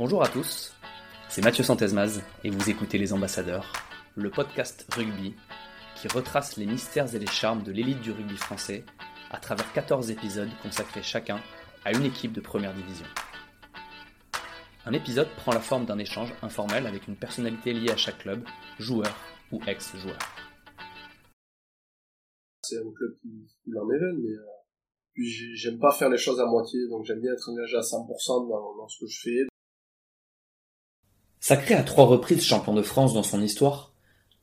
Bonjour à tous, c'est Mathieu Santesmaz et vous écoutez Les Ambassadeurs, le podcast rugby qui retrace les mystères et les charmes de l'élite du rugby français à travers 14 épisodes consacrés chacun à une équipe de première division. Un épisode prend la forme d'un échange informel avec une personnalité liée à chaque club, joueur ou ex-joueur. C'est un club qui, qui m'éveille, mais euh, j'aime pas faire les choses à moitié, donc j'aime bien être engagé à 100% dans, dans ce que je fais. Sacré à trois reprises champion de France dans son histoire,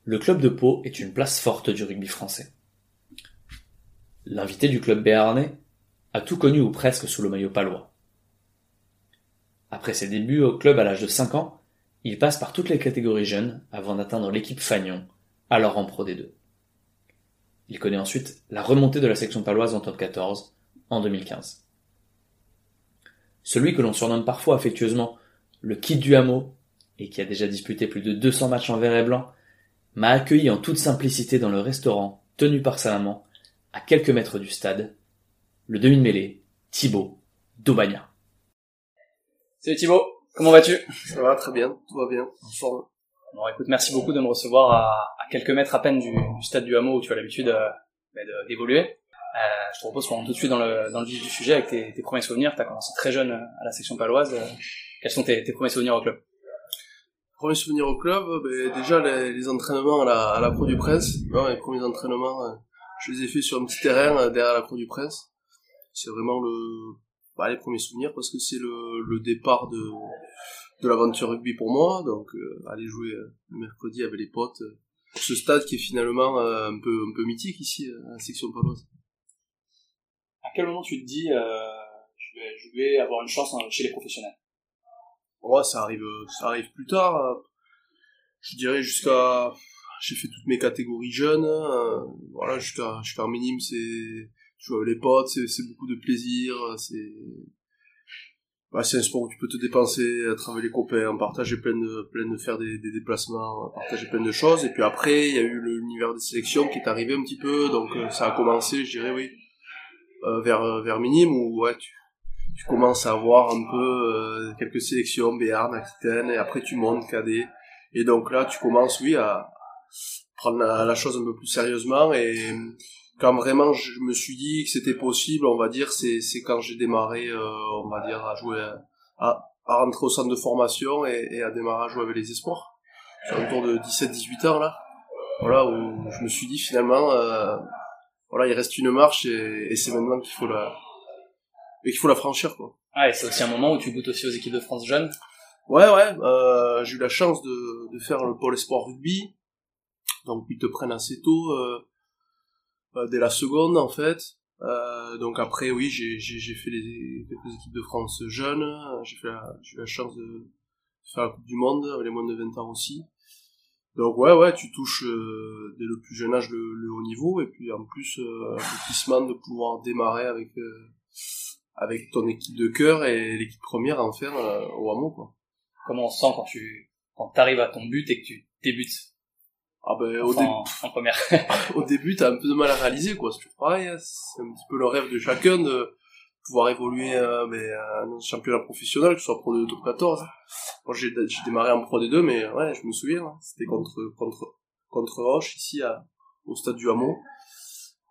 le club de Pau est une place forte du rugby français. L'invité du club béarnais a tout connu ou presque sous le maillot palois. Après ses débuts au club à l'âge de 5 ans, il passe par toutes les catégories jeunes avant d'atteindre l'équipe Fagnon, alors en Pro D2. Il connaît ensuite la remontée de la section paloise en top 14 en 2015. Celui que l'on surnomme parfois affectueusement le kid du hameau et qui a déjà disputé plus de 200 matchs en vert et blanc, m'a accueilli en toute simplicité dans le restaurant tenu par sa maman, à quelques mètres du stade, le demi-mêlée, Thibaut Daubagna. Salut Thibaut, comment vas-tu? Ça va très bien, tout va bien, en forme. Bon, écoute, merci beaucoup de me recevoir à, quelques mètres à peine du, stade du hameau où tu as l'habitude euh, bah, d'évoluer. Euh, je te propose qu'on rentre tout de suite dans le, dans le vif du sujet avec tes, tes premiers souvenirs. Tu as commencé très jeune à la section paloise. Quels sont tes, tes premiers souvenirs au club? Premier souvenir au club, ben, déjà les, les, entraînements à la, à la Croix du Prince. les premiers entraînements, euh, je les ai faits sur un petit terrain euh, derrière la Croix du Prince. C'est vraiment le, bah, les premiers souvenirs parce que c'est le, le départ de, de l'aventure rugby pour moi. Donc euh, aller jouer le mercredi avec les potes ce stade qui est finalement un peu un peu mythique ici à la section paloise. À quel moment tu te dis je vais, je vais avoir une chance hein, chez les professionnels? Ouais, ça arrive, ça arrive plus tard. Je dirais jusqu'à, j'ai fait toutes mes catégories jeunes. Euh, voilà, jusqu'à, jusqu'à minime, c'est, tu vois, les potes, c'est, beaucoup de plaisir. C'est, bah, c'est un sport où tu peux te dépenser, à travers les copains, partager plein de, plein de faire des, déplacements, partager plein de choses. Et puis après, il y a eu l'univers des sélections qui est arrivé un petit peu, donc euh, ça a commencé, je dirais, oui, euh, vers, vers minime tu commences à voir un peu euh, quelques sélections, Béarn, Aquitaine, et après tu montes KD. Et donc là, tu commences, oui, à prendre la, chose un peu plus sérieusement. Et quand vraiment je me suis dit que c'était possible, on va dire, c'est, c'est quand j'ai démarré, euh, on va dire, à jouer, à, à rentrer au centre de formation et, et à démarrer à jouer avec les espoirs. C'est autour de 17-18 ans, là. Voilà, où je me suis dit finalement, euh, voilà, il reste une marche et, et c'est maintenant qu'il faut la, et qu'il faut la franchir quoi. Ah, et c'est aussi un moment où tu goûtes aussi aux équipes de France jeunes. Ouais, ouais. Euh, j'ai eu la chance de, de faire le pôle espoir rugby, donc ils te prennent assez tôt, euh, euh, dès la seconde en fait. Euh, donc après, oui, j'ai j'ai fait les quelques équipes de France jeunes. J'ai fait j'ai eu la chance de faire la Coupe du Monde, les moins de 20 ans aussi. Donc ouais, ouais, tu touches euh, dès le plus jeune âge le, le, haut niveau, et puis en plus, euh, de pouvoir démarrer avec avec ton équipe de cœur et l'équipe première à en faire euh, au hameau quoi. Comment on se sent quand tu quand t'arrives à ton but et que tu débutes? Ah ben au début en première. au début t'as un peu de mal à réaliser quoi, c'est toujours pareil, hein. c'est un petit peu le rêve de chacun de pouvoir évoluer euh, mais un championnat professionnel, que ce soit Pro D2 Top 14. Moi j'ai j'ai démarré en Pro D2 mais ouais, je me souviens, hein. c'était contre contre contre Roche ici à, au stade du hameau.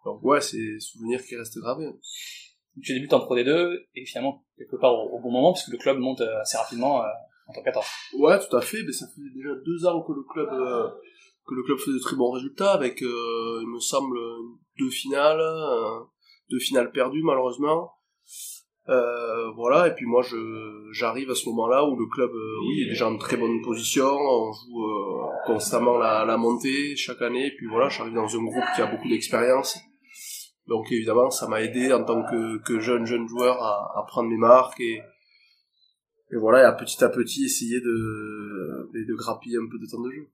Donc ouais, c'est souvenir qui reste gravé. Hein tu débutes en Pro D2 et finalement quelque part au, bon moment puisque le club monte euh, assez rapidement euh, en tant 14. Ouais, tout à fait. Mais ça fait déjà deux ans que le club euh, que le club de très bons résultats avec, il me semble, deux finales, deux finales perdues malheureusement. Euh, voilà, et puis moi je j'arrive à ce moment-là où le club oui est déjà en très bonne position, on joue constamment la, la montée chaque année, et puis voilà, j'arrive dans un groupe qui a beaucoup d'expérience, donc évidemment, ça m'a aidé en tant que, que, jeune jeune joueur à, à prendre mes marques et, et voilà, et à petit à petit essayer de, de, grappiller un peu de temps de jeu.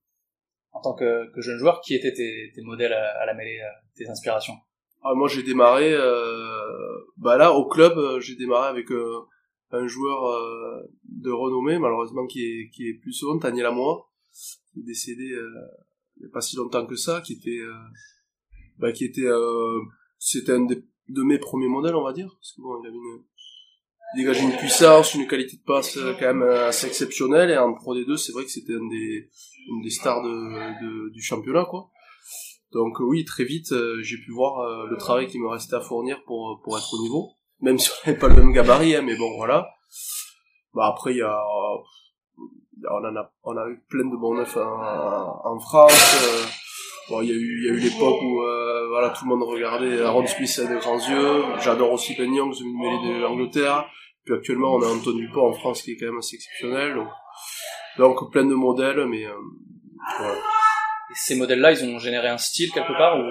En tant que, que jeune joueur, qui étaient tes, tes modèles à, la mêlée, euh, tes inspirations? Ah, Moi j'ai démarré, euh, bah là au club, euh, j'ai démarré avec euh, un joueur euh, de renommée, malheureusement qui est, qui est plus souvent, Taniel Lamois, qui est décédé il n'y a pas si longtemps que ça, qui était, bah, qui était c'était un de mes premiers modèles, on va dire, parce que bon, il avait une, dégageait une puissance, une qualité de passe euh, quand même assez exceptionnelle. Et en Pro D2, c'est vrai que c'était un des, une des stars de, de, du championnat, quoi. Donc oui, très vite, euh, j'ai pu voir euh, le travail qui me restait à fournir pour, pour être au niveau. Même si on n'avait pas le même gabarit, hein, mais bon, voilà. Bah après, il y a... On, en a, on a eu plein de bons neufs en, en France. Bon, il y a eu, il y a eu l'époque où euh, voilà, tout le monde regardait Aaron Smith avec de grands yeux. J'adore aussi Ben Young, une mêlée de l'Angleterre. Puis actuellement, on a Anthony Dupont en France qui est quand même assez exceptionnel. Donc, donc plein de modèles, mais euh, voilà. Et ces modèles-là, ils ont généré un style quelque part ou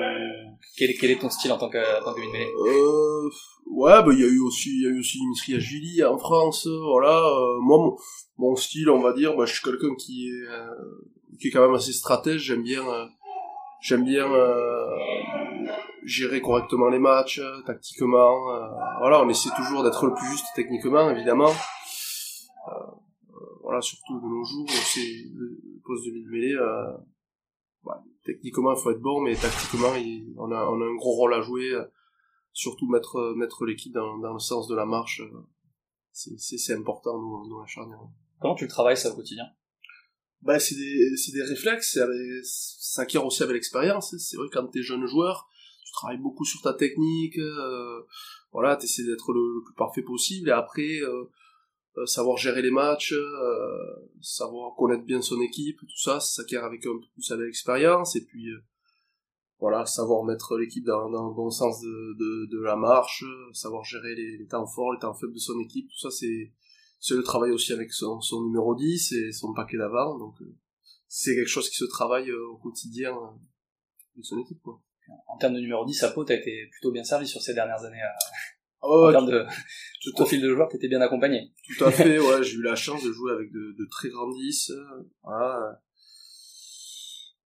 quel est, quel est ton style en tant que, en tant que mêlée euh, Ouais, bah il y a eu aussi, il y a eu aussi Dimitri Agili en France. Voilà, euh, moi mon, mon, style, on va dire, bah, je suis quelqu'un qui est euh, qui est quand même assez stratège. J'aime bien J'aime bien euh, gérer correctement les matchs, euh, tactiquement. Euh, voilà, on essaie toujours d'être le plus juste techniquement, évidemment. voilà, surtout de nos jours, c'est le poste de mid-mêlée. Bah, techniquement, il faut être bon, mais tactiquement, on, a, on a un gros rôle à jouer. surtout mettre, mettre l'équipe dans, dans le sens de la marche. c'est important, nous, dans la charnière. Comment tu le travailles ça au quotidien? Bah c'est des des réflexes ça acquiert aussi avec l'expérience hein. c'est vrai quand t'es jeune joueur tu travailles beaucoup sur ta technique euh, voilà t'essaies d'être le, plus parfait possible et après euh, euh, savoir gérer les matchs euh, savoir connaître bien son équipe tout ça ça s'acquiert avec un peu plus avec l'expérience et puis euh, voilà savoir mettre l'équipe dans, dans le bon sens de, de, de la marche savoir gérer les temps forts les temps faibles de son équipe tout ça c'est c'est le travail aussi avec son, son, numéro 10 et son paquet d'avant, donc euh, c'est quelque chose qui se travaille euh, au quotidien euh, avec son équipe. Quoi. En termes de numéro 10, Apo, t'as été plutôt bien servi sur ces dernières années. Ah ouais, en termes de, tout profil de joueur, t'étais bien accompagné. Tout à fait, ouais, j'ai eu la chance de jouer avec de, de très grands 10. Voilà.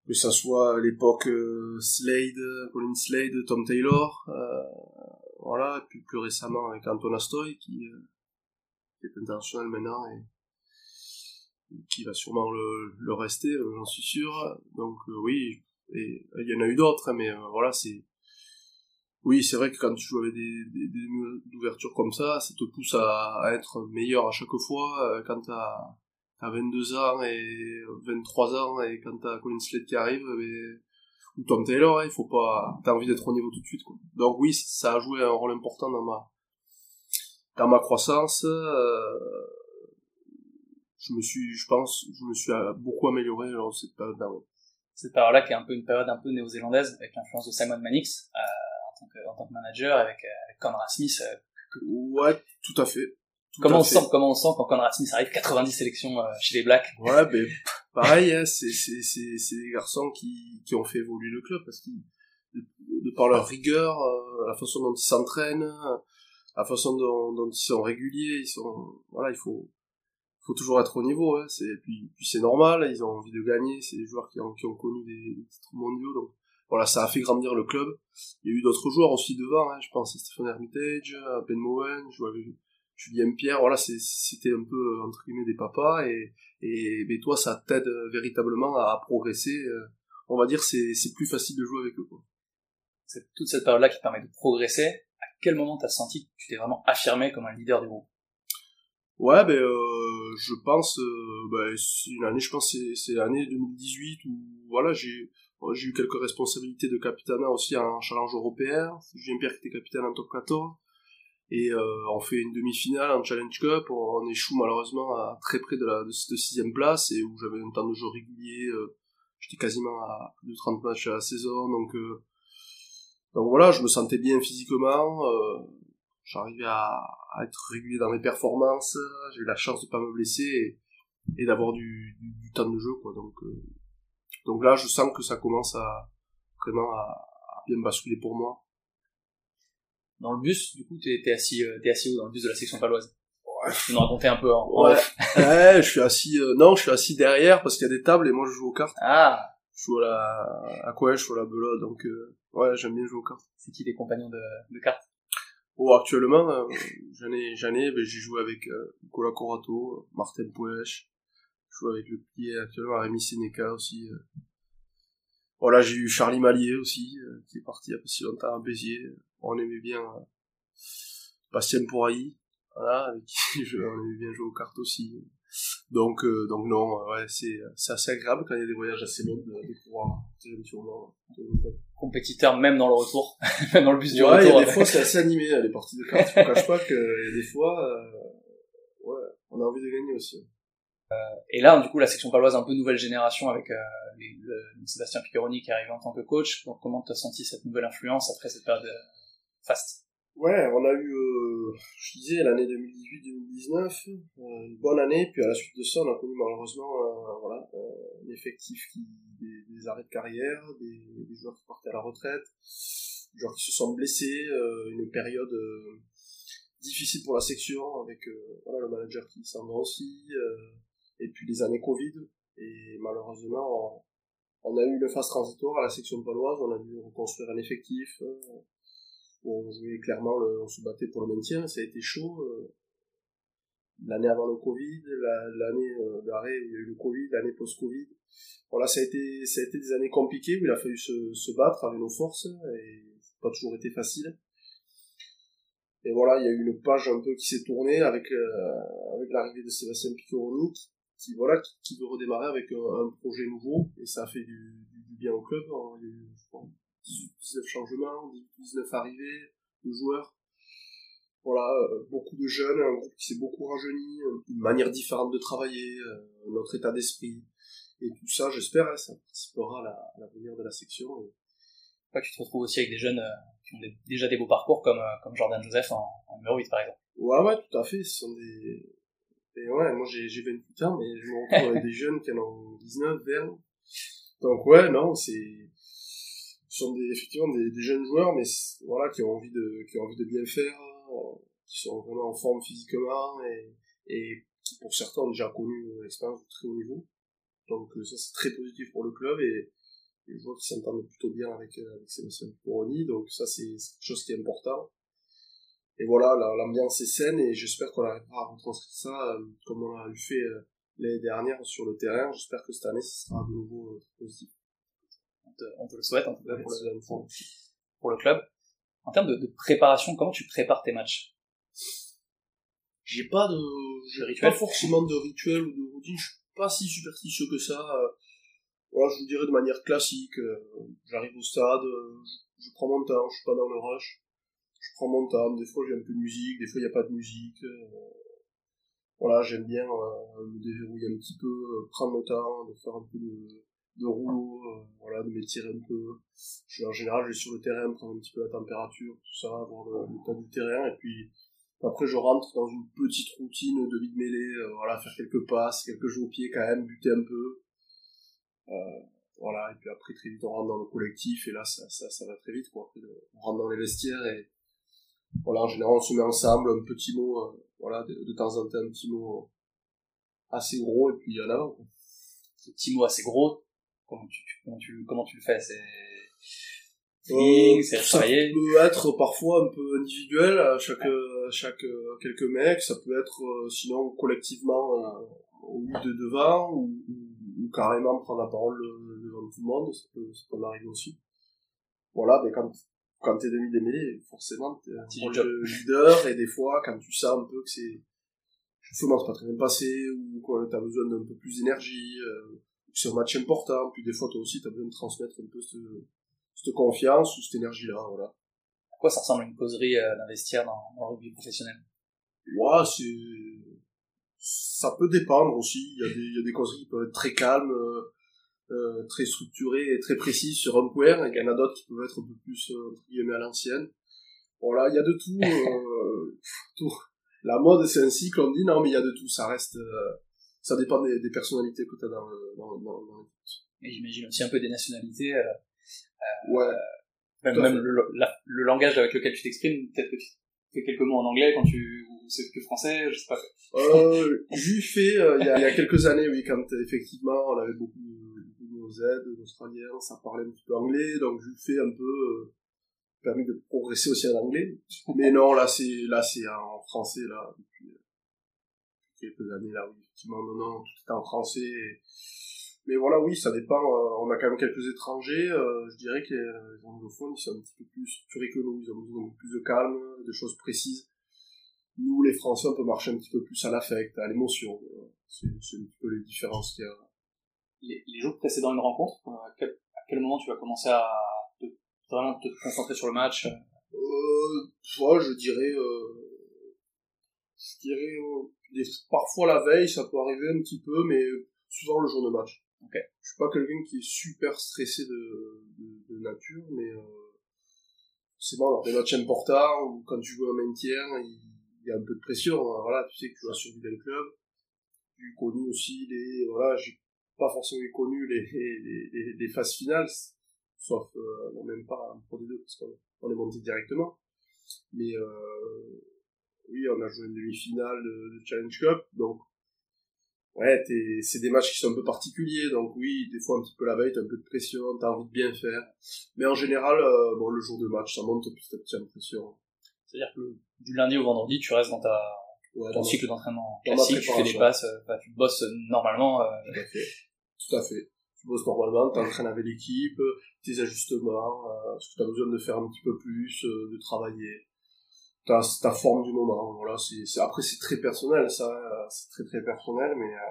Que ça soit à l'époque Slade, Colin Slade, Tom Taylor, euh, voilà, et puis plus récemment avec Anton Astoy qui qui est international maintenant et, qui va sûrement le, le rester, euh, j'en suis sûr. Donc euh, oui, et il y en a eu d'autres, hein, mais euh, voilà, c'est oui, c'est vrai que quand tu joues avec des, ouvertures comme ça, ça te pousse à, être meilleur à chaque fois. Quand t'as as 22 ans et 23 ans et quand t'as Colin Slade qui arrive, mais, ou Tom Taylor, hein, il faut pas, t'as envie d'être au niveau tout de suite. Quoi. Donc oui, ça a joué un rôle important dans ma dans ma croissance, euh, je me suis, je pense, je me suis beaucoup amélioré dans cette période-là. Cette période-là qui est un peu une période un peu néo-zélandaise avec l'influence de Simon Mannix euh, en, tant que, en tant que manager avec, euh, avec Conrad Smith. Euh, Ouais, tout à fait. Tout comment, à on fait. Sent, comment on sent quand Conrad Smith arrive 90 sélections euh, chez les Blacks? Ouais, ben pareil, hein, c'est des garçons qui qui ont fait évoluer le club parce qu'ils de, de, par leur rigueur, la façon dont ils s'entraînent, la façon dont, dont, ils sont réguliers, ils sont, voilà, il faut, faut toujours être au niveau, hein, c'est, puis, puis c'est normal, ils ont envie de gagner, c'est des joueurs qui ont, qui ont connu des, titres mondiaux, donc voilà, ça a fait grandir le club. Il y a eu d'autres joueurs aussi devant, hein, je pense à Stephen Hermitage, à Ben Mowen, je vois Julien Pierre, voilà, c'était un peu, entre guillemets, des papas, et, et, mais toi, ça t'aide véritablement à, progresser, euh, on va dire, c'est, c'est plus facile de jouer avec eux, quoi. C'est toute cette période-là qui permet de progresser, quel moment t'as senti que tu t'es vraiment affirmé comme un leader du groupe? Ouais, ben euh, je pense, euh, ben, c'est une année, je pense c'est l'année 2018 où voilà j'ai eu quelques responsabilités de capitana aussi en challenge européen. Julien Pierre qui était capitaine en top 14 et euh, on fait une demi-finale en Challenge Cup. On, échoue malheureusement à très près de de cette sixième place et où j'avais un temps de jeu régulier. Euh, J'étais quasiment à plus de 30 matchs à la saison, donc donc voilà, je me sentais bien physiquement, euh, j'arrivais à, à, être régulier dans mes performances, j'ai eu la chance de pas me blesser et, et d'avoir du, du, du, temps de jeu quoi. Donc euh, donc là, je sens que ça commence à vraiment à, à bien basculer pour moi. Dans le bus, du coup, t'es es assis, euh, t'es assis où dans le bus de la section paloise? Ouais. Tu nous raconter un peu en, ouais. ouais, je suis assis. Euh, non, je suis assis derrière parce qu'il y a des tables et moi je joue aux cartes. Ah. Je joue à la à quoi Je joue à la belote, donc euh, Ouais, j'aime bien jouer aux cartes. C'est qui les compagnons de, de cartes? Oh, actuellement, euh, j'en ai, j'en ai, ben, j'ai joué avec euh, Nicolas Corato, Martin Pouèche, je joue avec le pied actuellement, Rémi Sénéca aussi. Euh. Voilà, j'ai eu Charlie Malier aussi, euh, qui est parti il y a pas si longtemps à Béziers. On aimait bien euh, Bastien Pourailly. voilà, avec qui je, on aime bien jouer aux cartes aussi. Donc, euh, donc non, ouais, c'est, c'est assez agréable quand il y a des voyages assez longs de, de pouvoir. Compétiteur même dans le retour, même dans le bus du Ouais, il y retour. a des fois c'est assez animé, hein, les parties de cartes. Je ne cache pas qu'il y a des fois, euh, ouais, on a envie de gagner aussi. Et là, du coup, la section paloise un peu nouvelle génération avec euh, les- le, Sébastien Piccheroni qui est arrivé en tant que coach. Donc, comment tu as senti cette nouvelle influence après cette période euh, faste? Ouais, on a eu, euh, je disais, l'année 2018-2019, euh, une bonne année, puis à la suite de ça, on a connu malheureusement euh, voilà, euh, un effectif qui, des, arrêts de carrière, des, des joueurs qui partaient à la retraite, des joueurs qui se sont blessés, euh, une période euh, difficile pour la section, avec voilà, le manager qui s'en va aussi, et puis les années Covid, et malheureusement, on, on a eu une phase transitoire à la section paloise, on a dû reconstruire un effectif, on jouait clairement, on se battait pour le maintien, ça a été chaud. Euh, l'année avant le Covid, l'année euh, d'arrêt où il y a eu le Covid, l'année post-Covid. Voilà, ça a été, ça a été des années compliquées où il a fallu se, battre avec nos forces et ça pas toujours été facile. Et voilà, il y a eu une page un peu qui s'est tournée avec, euh, avec l'arrivée de Sébastien Piccoroni qui, qui, voilà, qui, veut redémarrer avec un, projet nouveau et ça a fait du, bien au club. Hein. 18-19 changements, 19 arrivées de joueurs. Voilà, euh, beaucoup de jeunes, un groupe qui s'est beaucoup rajeuni, euh, une manière différente de travailler, euh, notre état d'esprit. Et tout ça, j'espère, hein, ça participera à l'avenir la de la section. Et... Ouais, tu te retrouves aussi avec des jeunes qui ont déjà des beaux parcours comme, comme Jordan Joseph en, en, numéro 8 par exemple. Ouais, ouais, tout à fait. Ce sont des. Et ouais, moi j'ai 28 ans, mais je me retrouve avec des jeunes qui en ont 19, 20. Donc ouais, non, c'est sont des, effectivement des, jeunes joueurs, mais voilà, qui ont envie de, qui ont envie de bien faire, euh, qui sont vraiment en forme physiquement et, qui pour certains ont déjà connu l'expérience de très haut niveau. Donc euh, ça c'est très positif pour le club et, et je vois qu'ils s'entendent plutôt bien avec, euh, avec Sébastien Pouroni, donc ça c'est quelque chose qui est important. Et voilà, la- l'ambiance est saine et j'espère qu'on arrivera à retranscrire ça comme on l'a fait l'année dernière sur le terrain. J'espère que cette année, ce sera de nouveau euh, positif. On te, le souhaite en tout cas pour le, Merci. pour, pour le club. En termes de, de préparation, comment tu prépares tes matchs? J'ai pas de, j'ai pas forcément de rituel ou de routine. Je suis pas si superstitieux que ça. euh. Voilà, je vous dirais de manière classique. euh, J'arrive au stade, je, prends mon temps, je suis pas dans le rush. Je prends mon temps. Des fois, j'ai un peu de musique, des fois, il y a pas de musique. euh. Voilà, j'aime bien euh, me déverrouiller un petit peu, euh, prendre le temps, de faire un peu de, de rouleau, euh, voilà, de m'étirer un peu. Je, en général, je vais sur le terrain, prendre un petit peu la température, tout ça, voir le, l'état du terrain, et puis après, je rentre dans une petite routine de vide mêlée, euh, voilà, faire quelques passes, quelques jeux au pied quand même, buter un peu. Euh, voilà, et puis après, très vite, on rentre dans le collectif, et là, ça, ça, ça va très vite, quoi. Après, on rentre dans les vestiaires, et voilà, en général, on se met ensemble, un petit mot, euh, voilà, de, de temps en temps, un petit mot euh, assez gros, et puis en avant, quoi. Ce petit mot assez gros, comment tu, comment tu, comment tu le fais C'est feeling, c'est Euh, ça travailler. peut être parfois un peu individuel à chaque à chaque euh, quelques mecs ça peut être euh, sinon collectivement euh, au milieu de devant ou, carrément prendre la parole euh, devant tout le monde ça peut ça peut m'arriver aussi voilà mais quand quand t'es demi démêlé forcément t'es un Petit rôle de leader et des fois quand tu sens un peu que c'est justement c'est pas très bien passé ou que t'as besoin d'un peu plus d'énergie euh, c'est un match important puis des fois toi aussi t'as besoin de transmettre un peu cette cette confiance ou cette énergie-là, voilà. À quoi ça ressemble une causerie euh, d'un vestiaire dans, dans le rugby professionnel? Ouais, c'est, ça peut dépendre aussi. Il y a des, il y a des causeries qui peuvent être très calmes, euh, euh, très structurées et très précises sur un point, et il y en a d'autres qui peuvent être un peu plus, euh, à l'ancienne. Voilà, il y a de tout, euh, tout. La mode, c'est un cycle, on dit, non, mais il y a de tout, ça reste, euh, ça dépend des, des personnalités que t'as dans, le- dans, dans, dans Et j'imagine aussi un peu des nationalités, euh, Ouais, même, même le, la- le langage avec lequel tu t'exprimes. Peut-être que tu fais quelques mots en anglais quand tu ou c'est que français, je sais pas. Euh, j'ai fait euh, il y, a, il y a quelques années, oui, quand euh, effectivement on avait beaucoup de, nos aides, d'Australiens, ça parlait un petit peu anglais, donc j'ai fait un peu euh, permis de progresser aussi en anglais. Mais non, là c'est là c'est en français là depuis euh, quelques années là, oui, effectivement, non, non, tout est en français. et- Mais voilà, oui, ça dépend. euh, on a quand même quelques étrangers. euh, je dirais que les anglophones, ils sont un petit peu plus structurés que nous. Ils ont besoin de plus de calme, de choses précises. Nous, les Français, on peut marcher un petit peu plus à l'affect, à l'émotion. C'est c'est un petit peu les différences qu'il y a. Les, les jours précédant une rencontre, euh, à quel, à quel moment tu vas commencer à te, vraiment te concentrer sur le match Euh, moi, je dirais, euh, je dirais, euh, des- parfois la veille, ça peut arriver un petit peu, mais souvent le jour de match. Ok. Je suis pas quelqu'un qui est super stressé de, de, de nature, mais euh, c'est bon, lors des matchs importants, ou quand tu joues un maintien, il, il y a un peu de pression, hein, voilà, tu sais que tu vas survivre le club. J'ai connu aussi les, voilà, j'ai pas forcément connu les, les, les, les phases finales, sauf, euh, non, même pas en Pro D2, parce qu'on on est monté directement. Mais euh, oui, on a joué une demi-finale de, de Challenge Cup, donc ouais, c'est des matchs qui sont un peu particuliers, donc oui, des fois un petit peu la veille, t'as un peu de pression, t'as envie de bien faire. Mais en général, euh, bon, le jour de match, ça monte petit à petit en pression. C'est-à-dire que du lundi au vendredi, tu restes dans ta, Ouais, ton dans- cycle d'entraînement classique, tu fais des passes, euh, bah, tu bosses normalement. euh, Tout à fait. Tout à fait. Tu bosses normalement, t'entraînes avec l'équipe, tes ajustements, ce que t'as besoin de faire un petit peu plus, de travailler? Ta, ta forme du moment, voilà, c'est, après c'est très personnel, ça, c'est très très personnel, mais euh,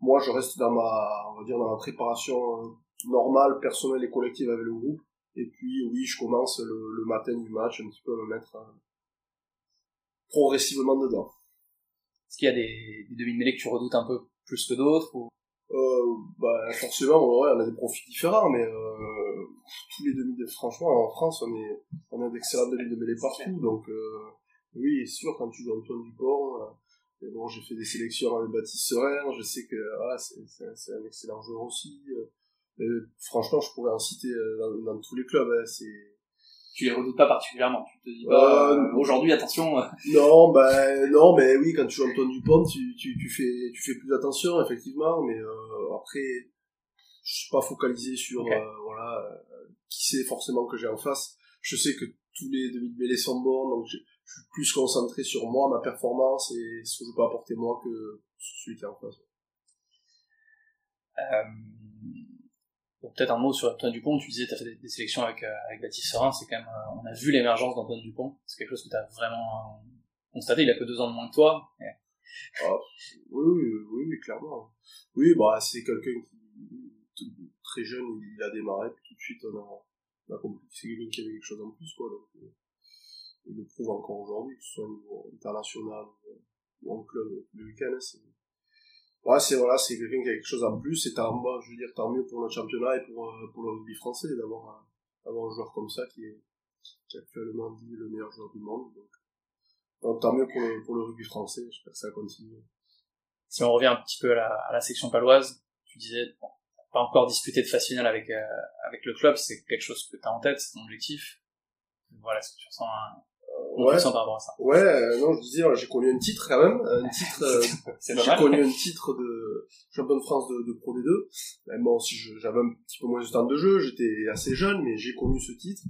moi je reste dans ma, on va dire dans ma préparation euh, normale, personnelle et collective avec le groupe, et puis oui, je commence le, le matin du match un petit peu à me mettre euh, progressivement dedans. Est-ce qu'il y a des, des demi-mêlées que tu redoutes un peu plus que d'autres ou... Euh, bah, forcément, ouais, on a des profils différents, mais euh, tous les demi de franchement, en France, on est, on a d'excellents demi de mêlée partout, donc euh, oui, c'est sûr, quand tu joues Antoine Dupont, euh, mais bon, j'ai fait des sélections avec Baptiste Serein, je sais que voilà, c'est, un excellent joueur aussi. euh, mais franchement, je pourrais en citer euh, dans, dans tous les clubs. Hein, c'est... Tu les redoutes pas particulièrement. Tu te dis pas, Euh, euh, aujourd'hui, attention. euh, Non, ben non, mais oui, quand tu joues Antoine Dupont, tu, tu, tu fais tu fais plus attention, effectivement, mais euh, après, je suis pas focalisé sur euh, voilà euh, qui c'est forcément que j'ai en face. Je sais que tous les demi de mêlée sont bons, donc je suis plus concentré sur moi, ma performance et ce que je peux apporter moi que celui qui est en face. Euh, peut-être un mot sur Antoine Dupont. Tu disais, tu as fait des, des sélections avec, euh, avec Baptiste Serin. C'est quand même, on a vu l'émergence d'Antoine Dupont. C'est quelque chose que tu as vraiment constaté. Il a que deux ans de moins que toi. Et Ah, oui, oui, oui, clairement. Oui, bah c'est quelqu'un qui très jeune, il a démarré, puis tout de suite on a, on a compris que c'est quelqu'un qui avait quelque chose en plus, quoi. Donc, euh, il le prouve encore aujourd'hui, que ce soit au niveau international ou- en club le week-end. hein, c'est... Ouais, voilà, quelqu'un qui a quelque chose en plus, et tant, moi, je veux dire, tant mieux pour notre championnat et pour, euh, pour le rugby français d'avoir, un- un joueur comme ça qui est, actuellement dit le meilleur joueur du monde. Donc, tant mieux pour le, pour le rugby français, j'espère que ça continue. si on revient un petit peu à la, section paloise, tu disais, pas encore disputé de phase finale avec, euh, avec le club. C'est quelque chose que tu as en tête, c'est ton objectif. Voilà, est-ce que tu ressens un, Ouais, par rapport à ça? Ouais, euh, non, je disais, j'ai connu un titre quand même, un titre, euh, j'ai connu un titre de champion de France de, de Pro D2. Mais bon, si j'avais un petit peu moins de temps de jeu, j'étais assez jeune, mais j'ai connu ce titre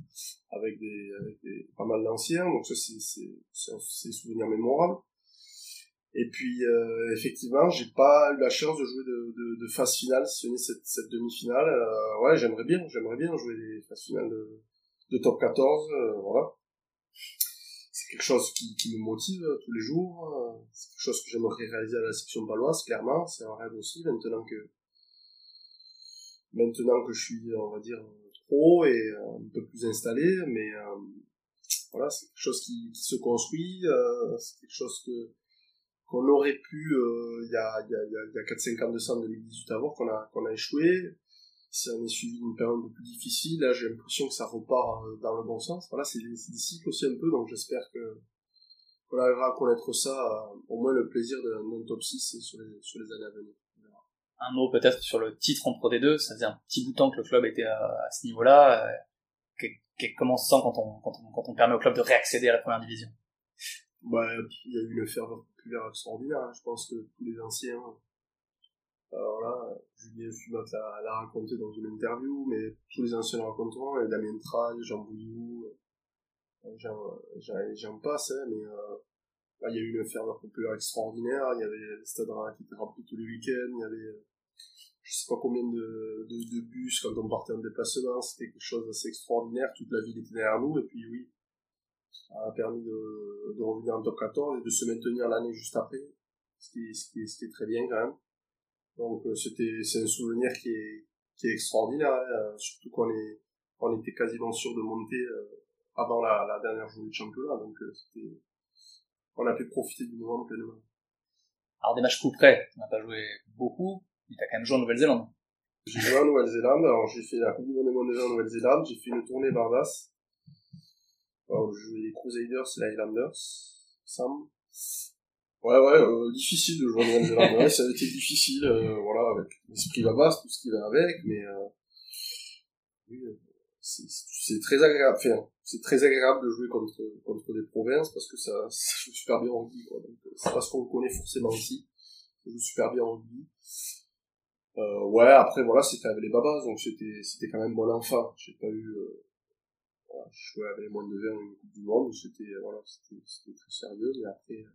avec des, avec des pas mal d'anciens, donc ça c'est c'est c'est souvenir mémorable. Et puis euh, effectivement, j'ai pas eu la chance de jouer de, de, de phase finale, si ce n'est cette, cette demi-finale. Euh, ouais, j'aimerais bien, j'aimerais bien jouer des phases finales de, de top 14, euh, voilà c'est quelque chose qui, qui me motive euh, tous les jours. euh, C'est quelque chose que j'aimerais réaliser à la section baloise, clairement. C'est un rêve aussi, maintenant que, maintenant que je suis, on va dire, pro et euh, un peu plus installé. Mais voilà, c'est quelque chose qui, qui se construit. c'est quelque chose que qu'on aurait pu, euh, il y a, y a, y a, y a 4-5 ans de ça, en 2018, avoir, qu'on a, qu'on a échoué. Si on est suivi d'une période un plus difficile, là j'ai l'impression que ça repart euh, dans le bon sens. Voilà, c'est des, des cycles aussi un peu, donc j'espère que qu'on arrivera à connaître ça, euh, au moins le plaisir d'un top 6 sur les, sur les années à venir. Un mot peut-être sur le titre en Pro D2. Ça faisait un petit bout de temps que le club était à, ce niveau-là. Comment on se sent quand on, quand, on, quand on permet au club de réaccéder à la première division? Bah, il y a eu une ferveur populaire extraordinaire, hein. je pense que tous les anciens, alors là, Julien Fumat l'a raconté dans une interview, mais tous les anciens le raconteront, Damien Traille, Jean Bouillou, euh, j'en- passe, hein, mais euh, il y a eu une ferveur populaire extraordinaire, il y avait le stade qui était rempli tous les week-ends, il y avait je sais pas combien de, de, de bus quand on partait en déplacement, c'était quelque chose d'assez extraordinaire, toute la ville était derrière nous, et puis oui, a permis de, de revenir en top 14 et de se maintenir l'année juste après, ce qui, ce qui, ce qui est très bien quand même. Donc euh, c'était c'est un souvenir qui est qui est extraordinaire, hein, surtout qu'on est on était quasiment sûr de monter euh, avant la, la dernière journée de championnat, donc euh, c'était on a pu profiter du moment pleinement. Alors des matchs coup près, on n'a pas joué beaucoup, mais t'as quand même joué en Nouvelle-Zélande. J'ai joué en Nouvelle-Zélande, alors j'ai fait la Coupe du Monde des en Nouvelle-Zélande, j'ai fait une tournée Barbados. Les Crusaders et les Highlanders, Sam. Ouais, ouais, euh, difficile de jouer Nouvelle-Zélande. ouais, ça a été difficile, euh, voilà, avec l'esprit Babas, tout ce qui va avec, mais euh, euh, c'est très agréable. Enfin, c'est très agréable de jouer contre contre des provinces parce que ça, ça joue super bien en rugby. Quoi. Euh, c'est pas ce qu'on connaît forcément ici. Ça joue super bien en rugby. Euh, ouais, après voilà, c'était avec les babas, donc c'était c'était quand même bon enfant. J'ai pas eu euh, voilà, je jouais avec les moins de 20 une Coupe du Monde, c'était voilà, c'était c'était très sérieux, mais après euh,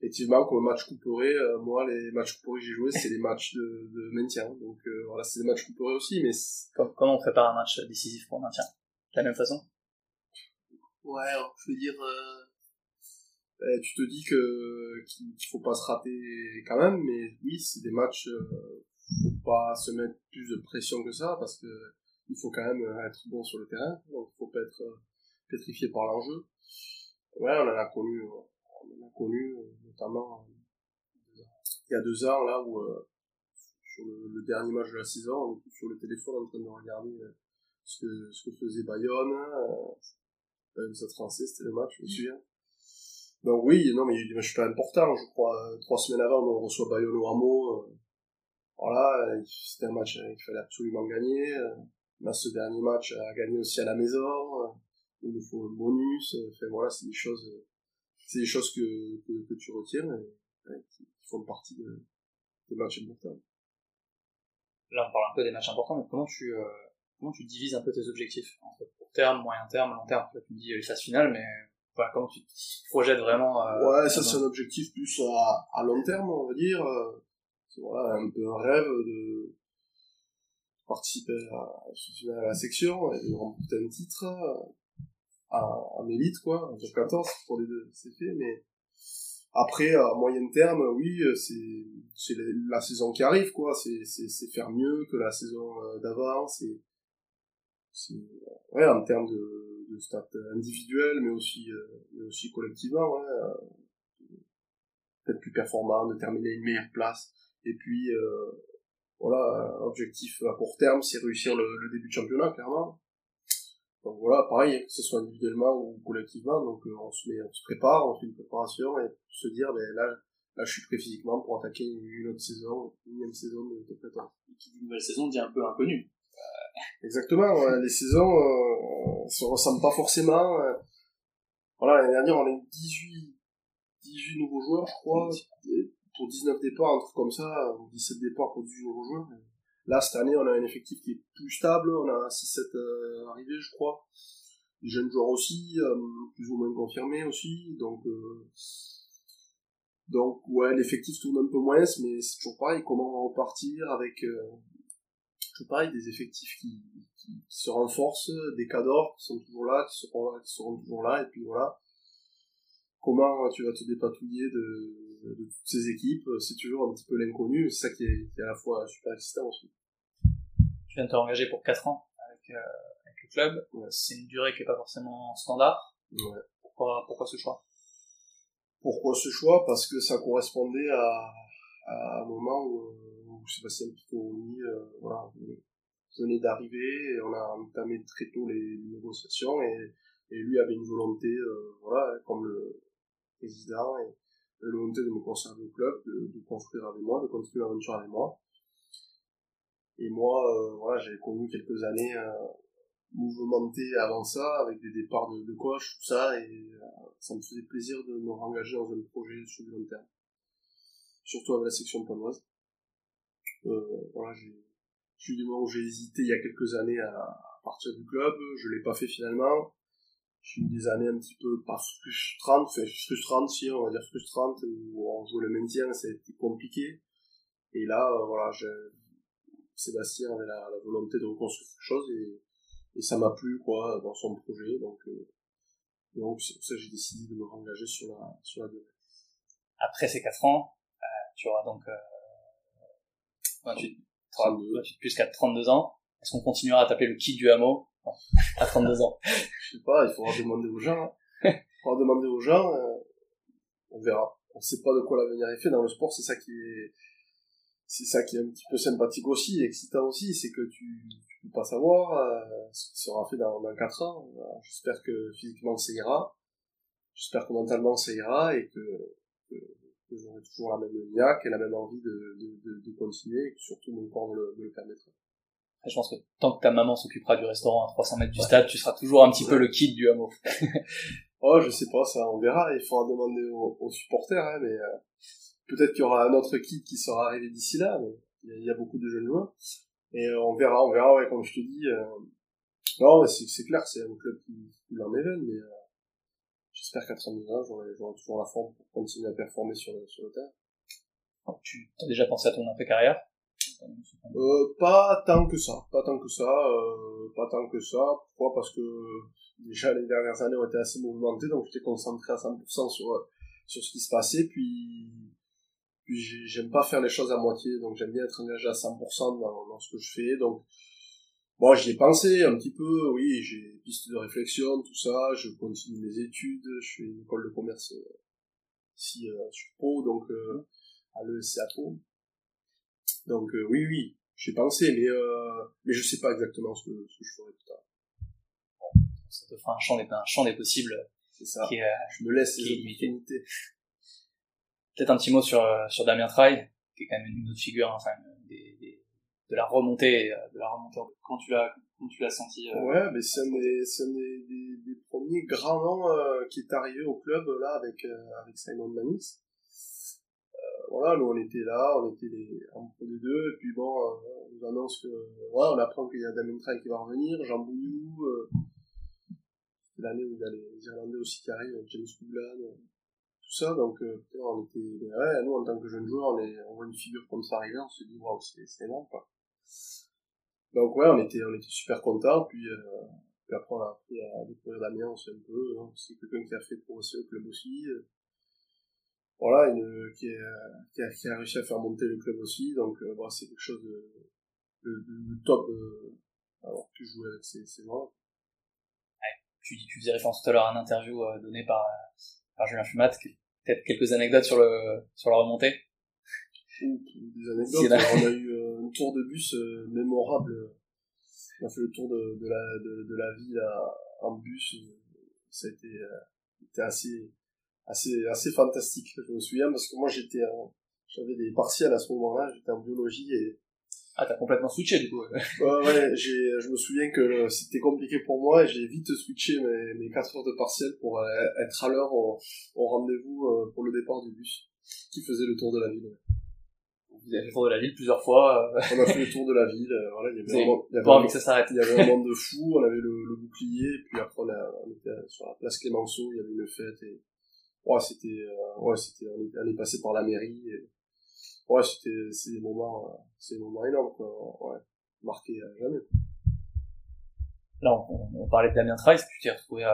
effectivement comme match couperé, euh, moi les matchs couperés que j'ai joué, c'est les matchs de, de maintien. Donc euh, voilà, c'est des matchs couperés aussi, mais Comment on prépare un match décisif pour le maintien? De la même façon? Ouais, alors, je veux dire, euh, euh, tu te dis que qu'il faut pas se rater quand même, mais oui, c'est des matchs, euh, faut pas se mettre plus de pression que ça parce que il faut quand même être bon sur le terrain, donc pas être euh, pétrifié par l'enjeu. Ouais, on en a connu, euh, on en a connu euh, notamment il y a deux ans là où euh, sur le, le dernier match de la saison, on sur le téléphone en train de regarder ce que ce que faisait Bayonne. euh, Stade français, c'était le match, je me souviens. Donc oui, non, mais il y a eu des matchs pas importants, je crois. Trois semaines avant, on reçoit Bayonne au Hameau. euh, voilà, c'était un match qu'il fallait absolument gagner. On a ce dernier match à gagner aussi à la maison. euh, Il nous faut un bonus. euh, Enfin voilà, c'est des choses, c'est des choses que, que, que tu retiens et, et qui, qui font partie de, des matchs importants. Là, on parle un peu des matchs importants, mais comment tu, euh, comment tu divises un peu tes objectifs entre court terme, moyen terme, long terme? Là, tu me dis euh, les phases finales, mais voilà, comment tu te projettes vraiment euh, Ouais, ça c'est un objectif plus à, à long terme, on va dire. C'est voilà, un peu un rêve de participer à, à la section et de remporter un titre euh, en, en élite, quoi, en top 14, pour les deux, c'est fait, mais après, à moyen terme, oui, c'est c'est la, saison qui arrive, quoi, c'est c'est faire mieux que la saison euh, d'avant, c'est ouais, en termes de, de stats individuels, mais aussi euh, mais aussi collectivement, ouais, euh, peut-être plus performant, de terminer une meilleure place. Et puis, euh, voilà, un objectif à court terme, c'est réussir le, le début de championnat, clairement. Donc voilà, pareil, que ce soit individuellement ou collectivement, donc euh, on se met, on se prépare, on fait une préparation et se dire, ben là, là, je suis prêt physiquement pour attaquer une, une autre saison, une unième saison de top 14. qui dit nouvelle saison dit un peu inconnu. Exactement, ouais, les saisons euh, se ressemblent pas forcément. euh. Voilà, l'année dernière, on a eu 18, 18 nouveaux joueurs, je crois, et pour 19 départs, un truc comme ça, ou 17 départs pour 18 nouveaux joueurs. Là, cette année, on a un effectif qui est plus stable, on a 6-7 euh, arrivés, je crois. Les jeunes joueurs aussi, euh, plus ou moins confirmés aussi, donc... Euh, donc, ouais, l'effectif tourne un peu moins, mais c'est toujours pareil, comment repartir avec... Euh, toujours pareil, des effectifs qui, se renforcent, des cadors qui sont toujours là, qui seront qui seront toujours là, et puis voilà. Comment tu vas te dépatouiller de, de toutes ces équipes, c'est toujours un petit peu l'inconnu, c'est ça qui est, qui est à la fois super excitant aussi. Tu viens de t'engager pour 4 ans avec, euh, avec le club. Ouais. C'est une durée qui est pas forcément standard. Ouais. Pourquoi, pourquoi ce choix? Pourquoi ce choix? Parce que ça correspondait à, à un moment où, où Sébastien Piccoli, euh, voilà, venait d'arriver, et on a entamé très tôt les, les négociations, et, et lui avait une volonté, euh, voilà, comme le président, et une volonté de me conserver au club, de, construire avec moi, de continuer l'aventure avec moi. Et moi, euh, voilà, j'ai connu quelques années euh, mouvementées avant ça, avec des départs de, de coach, tout ça, et euh, ça me faisait plaisir de me réengager dans un projet sur du long terme. Surtout avec la section panoise. Euh, voilà, j'ai, eu des moments où j'ai hésité il y a quelques années à, à partir du club, je l'ai pas fait finalement. J'ai eu des années un petit peu pas frustrantes, enfin frustrantes si on va dire frustrantes, où on jouait le maintien, été compliqué. Et là, euh, voilà, je, Sébastien avait la, la volonté de reconstruire quelque chose et, et ça m'a plu quoi dans son projet, donc euh, Donc c'est pour ça que j'ai décidé de me rengager sur la, sur la durée. Après ces 4 ans, euh, tu auras donc euh, 28, 32. 28 plus 4, 32 ans. Est-ce qu'on continuera à t'appeler le kid du hameau? À 32 ans Je sais pas, il faudra demander aux gens. hein. Il faudra demander aux gens, euh, on verra. On sait pas de quoi l'avenir est fait. Dans le sport, c'est ça qui est, c'est ça qui est un petit peu sympathique aussi, excitant aussi, c'est que tu, tu peux pas savoir euh, ce qui sera fait dans, dans 4 ans. J'espère que physiquement ça ira. J'espère que mentalement ça ira et que, que, que j'aurai toujours la même niaque et la même envie de, de, de, de continuer et que surtout mon corps me le, me le permettra. Après, Je pense que tant que ta maman s'occupera du restaurant à 300 mètres du stade, tu seras toujours un petit peu le kid du hameau. Oh, je sais pas, ça, on verra. Il faudra demander aux, aux supporters, hein, mais euh, peut-être qu'il y aura un autre kit qui sera arrivé d'ici là, mais il y, a- il y a beaucoup de jeunes joueurs. Et euh, on verra, on verra, ouais, comme je te dis. Euh... Non, mais c'est clair, c'est un club qui, qui l'en éveille, mais euh, j'espère qu'à 32 ans, j'aurai j'aurai toujours la forme pour continuer à performer sur le, sur le terrain. Tu as déjà pensé à ton après-carrière Euh, pas tant que ça, pas tant que ça, euh, pas tant que ça. Pourquoi? Parce que déjà les dernières années ont été assez mouvementées, donc j'étais concentré à 100% sur euh, sur ce qui se passait. Puis puis j'ai- j'aime pas faire les choses à moitié, donc j'aime bien être engagé à 100% dans, dans ce que je fais. Donc bon, j'y ai pensé un petit peu. Oui, j'ai des pistes de réflexion, tout ça. Je continue mes études. Je fais une école de commerce euh, ici sur Pau, donc à l'ESC à. Donc euh, oui, oui, j'ai pensé, mais euh, mais je sais pas exactement ce que, ce que je ferai plus tard. Ça te fera un champ des, un champ des possibles C'est ça. qui est, Je me laisse les opportunités. Peut-être un petit mot sur, euh, sur Damien Traille, qui est quand même une autre figure, hein, enfin, des, des- de la remontée, de la remontée. Quand tu l'as, quand tu l'as senti, euh, Ouais, mais c'est un des, c'est un des, des, des premiers grands noms euh, qui est arrivé au club là avec euh, avec Simon Manis. Voilà, nous on était là, on était les, en pro des deux, et puis bon, euh, on nous annonce que, voilà, on apprend qu'il y a Damien Traille qui va revenir, Jean Bouillou, euh, l'année où il y a les Irlandais aussi qui arrivent, James Couglan, euh, tout ça, donc euh, on était, ouais, nous en tant que jeunes joueurs, on, voit une figure comme ça arriver, on se dit, waouh, c'est énorme, quoi. Donc ouais, on était, on était super contents, puis, après on a appris à découvrir Damien un peu, hein. c'est quelqu'un qui a fait progresser le club aussi, voilà, une, qui, a, qui a réussi à faire monter le club aussi, donc euh, c'est quelque chose de, de, de, de top euh, avoir pu jouer avec ces, ces joueurs. tu, tu faisais référence tout à l'heure à un interview euh, donné par, par Julien Fumat, peut-être quelques anecdotes sur le, sur la remontée. Des anecdotes, on a eu un tour de bus euh, mémorable, on a fait le tour de, de, la, de, de la ville à- en bus, ça a été, euh, assez, assez, assez fantastique, je me souviens, parce que moi j'étais en- j'avais des partiels à ce moment-là, j'étais en biologie et Ah, t'as complètement switché, du coup. Ouais, ouais, j'ai, je me souviens que c'était compliqué pour moi et j'ai vite switché mes, mes 4 heures de partiel pour euh, être à l'heure au, au rendez-vous euh, pour le départ du bus qui faisait le tour de la ville. ouais. Vous avez fait le tour de la ville plusieurs fois, euh, On a fait le tour de la ville, voilà, il y avait, un, il y avait pas un- envie que ça s'arrête. il y avait un monde de fous, on avait le, le bouclier, et puis après on, a, on était sur la place Clémenceau, il y avait une fête et ouais, c'était, euh, ouais, c'était, on est, on est passé par la mairie et ouais, c'était, c'est des moments, euh, c'est des moments énormes, quoi, ouais, marqués à jamais. Là, on, on parlait de Damien Trice, tu t'es retrouvé euh,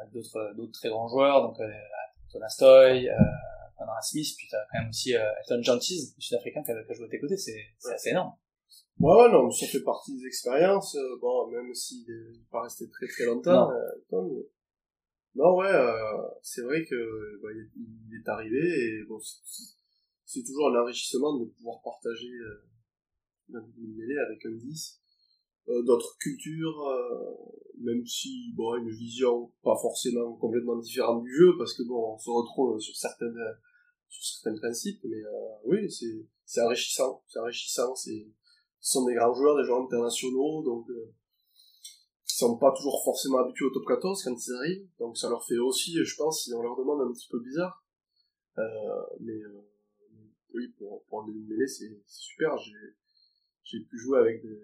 avec d'autres, d'autres très grands joueurs, donc euh, Thomas Stoy, euh, Conrad Smith, puis t'as quand même aussi euh, Elton le sud-africain qui a, qui a joué à tes côtés, c'est, c'est assez énorme. Ouais, non, mais ça fait partie des expériences. euh, bon, même s'il n'est pas resté très très longtemps. Non. Non, ouais, euh, c'est vrai que bah, il, est arrivé et bon, c'est- toujours un enrichissement de pouvoir partager euh, une mêlée avec un 10. Euh, d'autres cultures, euh, même si bon, une vision pas forcément complètement différente du jeu, parce que bon, on se retrouve sur certaines sur certains principes, mais oui, c'est c'est enrichissant, c'est enrichissant, c'est ce sont des grands joueurs, des joueurs internationaux, donc sont pas toujours forcément habitués au top 14 quand ils arrivent, donc ça leur fait aussi, je pense, si on leur demande un petit peu bizarre. Euh, mais euh, oui, pour, pour un début de mêlée, c'est super. J'ai j'ai pu jouer avec des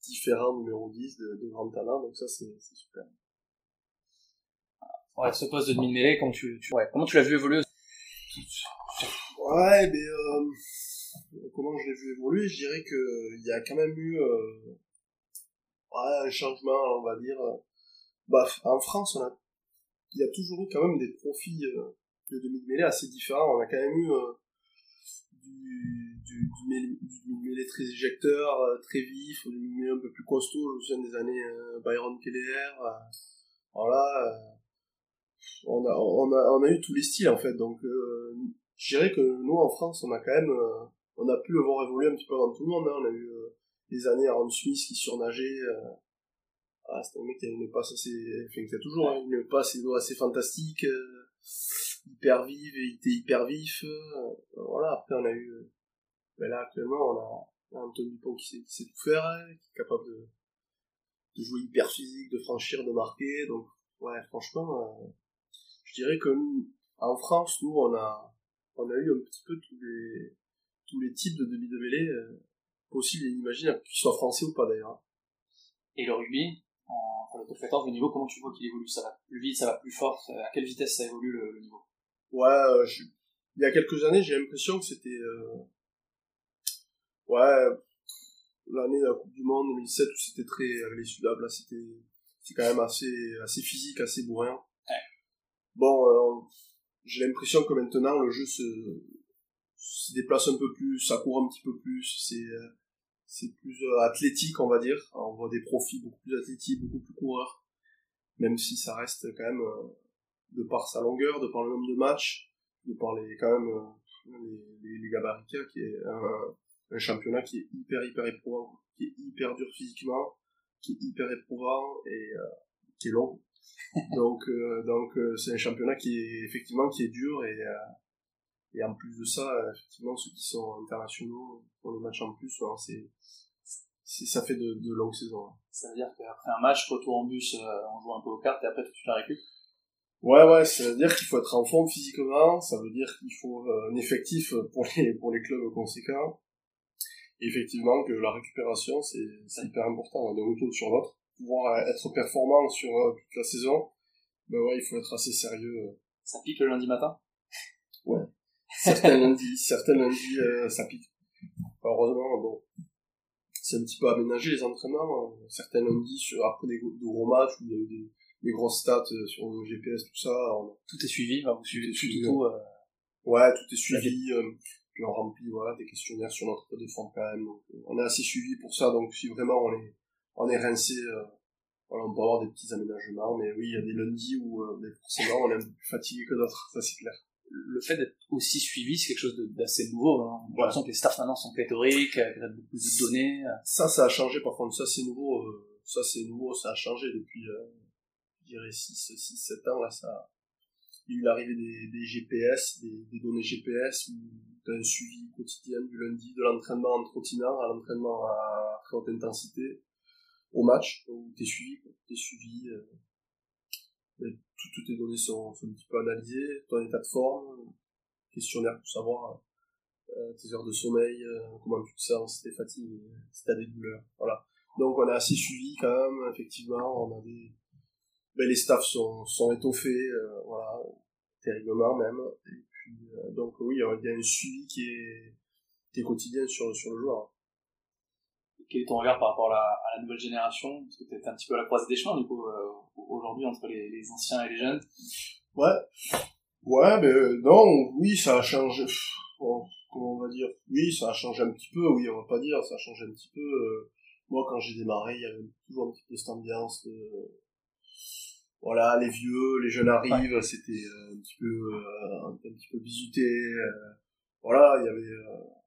différents numéros 10 de, de grands talents, donc ça c'est super. Ouais, ce poste de demi-mêlée, comment tu, tu, ouais, comment tu l'as vu évoluer Ouais, mais euh, comment je l'ai vu évoluer, je dirais que il y a quand même eu euh, un changement, on va dire. euh, Bah, en France, il y a toujours eu quand même des profils euh, de demi-mêlée assez différents. On a quand même eu euh, du, très éjecteur, très vif, du mêlée un peu plus costaud, je me des années Byron Keller. On, a, on, a, on a eu tous les styles en fait. Donc je dirais que nous en France, on a quand même. on a pu le voir évoluer un petit peu avant tout le monde. hein. On a eu des années Aaron Smith qui surnageait. Euh, ah, c'était un mec qui a une passe assez. Toujours hein, une passe assez fantastique. euh, hyper vive et il était hyper vif. euh, voilà, après on a eu. ben là actuellement on a, on a Antoine Dupont qui sait, tout faire, hein, qui est capable de, jouer hyper physique, de franchir, de marquer. Donc ouais, franchement, je dirais que en France, nous on a on a eu un petit peu tous les tous les types de demi de mêlée possibles et inimaginables, qu'ils soient français ou pas d'ailleurs. Et le rugby, en, pour le top 14, le niveau, comment tu vois qu'il évolue? Ça va plus vite, ça va plus fort À quelle vitesse ça évolue le, le niveau? Ouais, euh, je- il y a quelques années, j'ai l'impression que c'était euh, ouais l'année de la Coupe du Monde 2007 où c'était très avec les Sudab là, c'était c'est quand même assez assez physique, assez bourrin. Bon, euh, j'ai l'impression que maintenant le jeu se se déplace un peu plus, ça court un petit peu plus, c'est c'est plus euh, athlétique, on va dire. On voit des profils beaucoup plus athlétiques, beaucoup plus coureurs, même si ça reste quand même euh, de par sa longueur, de par le nombre de matchs, de par les quand même euh, les, les, les gabarits qui est un, un championnat qui est hyper hyper éprouvant, qui est hyper dur physiquement, qui est hyper éprouvant et qui est long. donc donc c'est un championnat qui est effectivement qui est dur et et en plus de ça effectivement ceux qui sont internationaux pour les matchs en plus hein, c'est ça fait de, de longues saisons. hein. Ça veut dire qu'après un match, retour en bus, euh, on joue un peu aux cartes et après tu la récup. Ouais, ouais, ça veut dire qu'il faut être en forme physiquement, ça veut dire qu'il faut euh, un effectif pour les, pour les clubs conséquents. Et effectivement, que la récupération, c'est hyper important, d'un week-end sur l'autre. Pouvoir euh, être performant sur toute la saison, ben ouais, il faut être assez sérieux. Ça pique le lundi matin? Certains lundis, certains lundis, euh, ça pique. Heureusement, bon, c'est un petit peu aménagé les entraînements. euh, Certains lundis, sur, après des, gros- de gros matchs, où il y a eu des, des grosses stats euh, sur le GPS, tout ça, on, Tout est suivi, bah, vous suivez Tout suivi, tout, tout, euh, Ouais, tout est suivi, euh, puis on remplit voilà, des questionnaires sur notre code de forme quand même. Donc, euh, on est assez suivi pour ça, donc si vraiment on est, on est rincé, euh, voilà, on peut avoir des petits aménagements, mais oui, il y a des lundis où euh, forcément on est un peu plus fatigué que d'autres, ça c'est clair. Le fait d'être aussi suivi, c'est quelque chose d'assez nouveau. Hein. Ouais. l'impression que les staffs maintenant sont pléthoriques, euh, qu'il y a beaucoup de données. euh. Ça, ça a changé par contre, ça c'est nouveau, euh, ça c'est nouveau, ça a changé depuis, euh, je dirais 6, 6, 7 ans, là, ça il y a eu l'arrivée des, des GPS, des, des données GPS, où tu as un suivi quotidien du lundi, de l'entraînement en trottinant à l'entraînement à très haute intensité, au match, où tu es suivi, tu es suivi, euh, et tout- toutes tes données sont, un petit peu analysées, ton état de forme, questionnaire pour savoir euh, tes heures de sommeil, euh, comment tu te sens, si t'es fatigué, si t'as des douleurs, voilà. Donc on a assez suivi quand même, effectivement, on a des... Ben, les staffs sont, sont étoffés, euh, voilà, terriblement même. Et puis, donc oui, il y a il y a un suivi qui est, qui est quotidien sur, sur le joueur. Quel est ton regard par rapport à la, à la nouvelle génération? Parce que tu es un petit peu à la croisée des chemins, du coup, euh, aujourd'hui, entre les, les anciens et les jeunes. Ouais. Ouais, ben euh, non, oui, ça a changé. Pff, bon, comment on va dire? Oui, ça a changé un petit peu, oui, on va pas dire, ça a changé un petit peu. euh, moi, quand j'ai démarré, il y avait toujours un petit peu cette ambiance de... Voilà, les vieux, les jeunes arrivent, c'était un petit peu un, petit peu bisuté. voilà, il y avait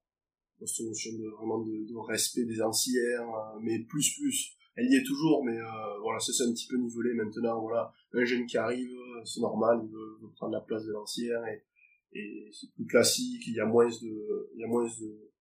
cette notion de, vraiment de, de respect des anciens, euh, mais plus, plus. Elle y est toujours, mais euh, voilà, ça c'est un petit peu nivelé maintenant, voilà un jeune qui arrive, c'est normal, il veut, veut prendre la place de l'ancien et, et c'est plus classique, il y a moins de, il y a moins de,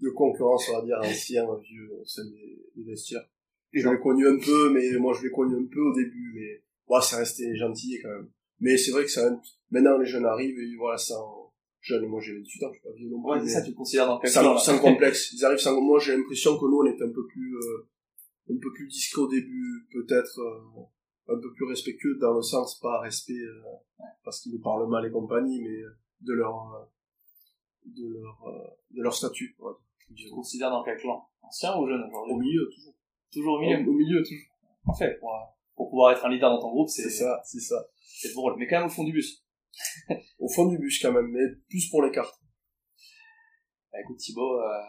de concurrence, on va dire, ancien, vieux, au sein des, des vestiaires. Je l'ai connu un peu, mais moi je l'ai connu un peu au début, mais ouais, c'est resté gentil quand même. Mais c'est vrai que ça, maintenant les jeunes arrivent et voilà, sans, jeune, moi j'ai 28 ans, je suis pas vieux non plus. Ouais, c'est ça, tu le considères dans quel sans, sans complexe. Ils arrivent sans, moi j'ai l'impression que nous on est un peu plus, euh, un peu plus discret au début, peut-être, euh, un peu plus respectueux dans le sens, pas respect, euh, parce qu'ils nous parlent mal et compagnie, mais de leur, euh, de leur, euh, de leur statut, dire. Tu le considères dans quel clan? Ancien ou jeune Au aujourd'hui milieu, toujours. Toujours au Au, milieu? Au milieu, toujours. Parfait, pour, euh, pour pouvoir être un leader dans ton groupe, c'est C'est ça, c'est ça. c'est drôle. Mais quand même au fond du bus. Au fond du bus quand même, mais plus pour les cartes. Bah, écoute Thibaut, euh,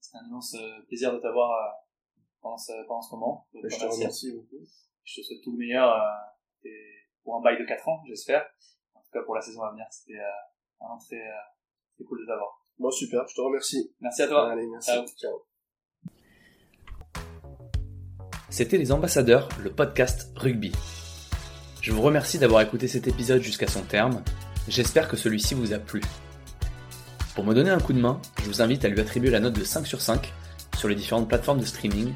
c'est un immense euh, plaisir de t'avoir euh, pendant, ce, pendant ce moment. Et je te remercie. beaucoup. Je te souhaite tout le meilleur euh, et pour un bail de 4 ans, j'espère. En tout cas pour la saison à venir, c'était euh, vraiment très, euh, très cool de t'avoir. Bon, super, je te remercie. Merci à toi. Allez, merci. Ciao. Ciao. C'était Les Ambassadeurs, le podcast rugby. Je vous remercie d'avoir écouté cet épisode jusqu'à son terme. J'espère que celui-ci vous a plu. Pour me donner un coup de main, je vous invite à lui attribuer la note de 5 sur 5 sur les différentes plateformes de streaming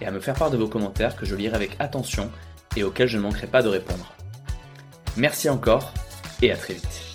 et à me faire part de vos commentaires que je lirai avec attention et auxquels je ne manquerai pas de répondre. Merci encore et à très vite.